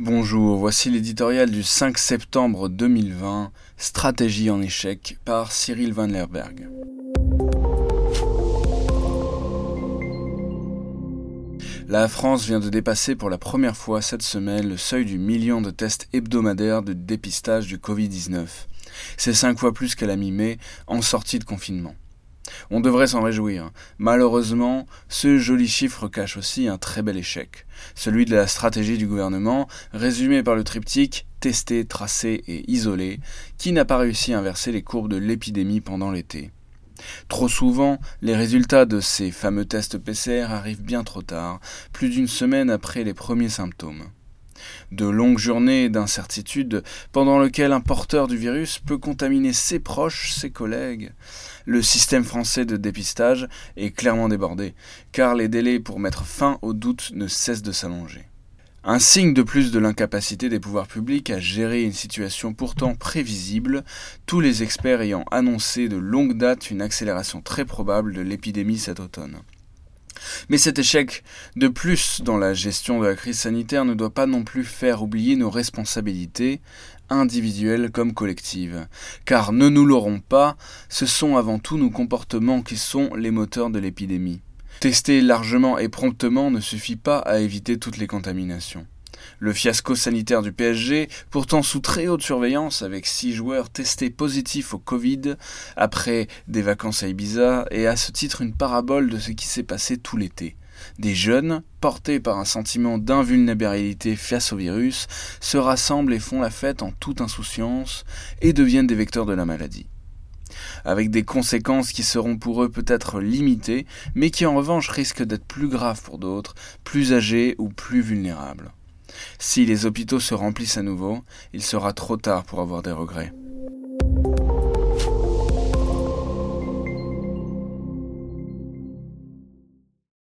Bonjour, voici l'éditorial du 5 septembre 2020, Stratégie en échec par Cyril Van Lerberg. La France vient de dépasser pour la première fois cette semaine le seuil du million de tests hebdomadaires de dépistage du Covid-19. C'est cinq fois plus qu'à la mi-mai, en sortie de confinement. On devrait s'en réjouir. Malheureusement, ce joli chiffre cache aussi un très bel échec, celui de la stratégie du gouvernement, résumé par le triptyque tester, tracer et isoler, qui n'a pas réussi à inverser les courbes de l'épidémie pendant l'été. Trop souvent, les résultats de ces fameux tests PCR arrivent bien trop tard, plus d'une semaine après les premiers symptômes. De longues journées d'incertitude pendant lesquelles un porteur du virus peut contaminer ses proches, ses collègues. Le système français de dépistage est clairement débordé, car les délais pour mettre fin au doute ne cessent de s'allonger. Un signe de plus de l'incapacité des pouvoirs publics à gérer une situation pourtant prévisible, tous les experts ayant annoncé de longue date une accélération très probable de l'épidémie cet automne. Mais cet échec de plus dans la gestion de la crise sanitaire ne doit pas non plus faire oublier nos responsabilités, individuelles comme collectives. Car ne nous l'aurons pas, ce sont avant tout nos comportements qui sont les moteurs de l'épidémie. Tester largement et promptement ne suffit pas à éviter toutes les contaminations. Le fiasco sanitaire du PSG, pourtant sous très haute surveillance avec six joueurs testés positifs au Covid après des vacances à Ibiza, est à ce titre une parabole de ce qui s'est passé tout l'été. Des jeunes, portés par un sentiment d'invulnérabilité face au virus, se rassemblent et font la fête en toute insouciance et deviennent des vecteurs de la maladie avec des conséquences qui seront pour eux peut-être limitées, mais qui en revanche risquent d'être plus graves pour d'autres, plus âgés ou plus vulnérables. Si les hôpitaux se remplissent à nouveau, il sera trop tard pour avoir des regrets.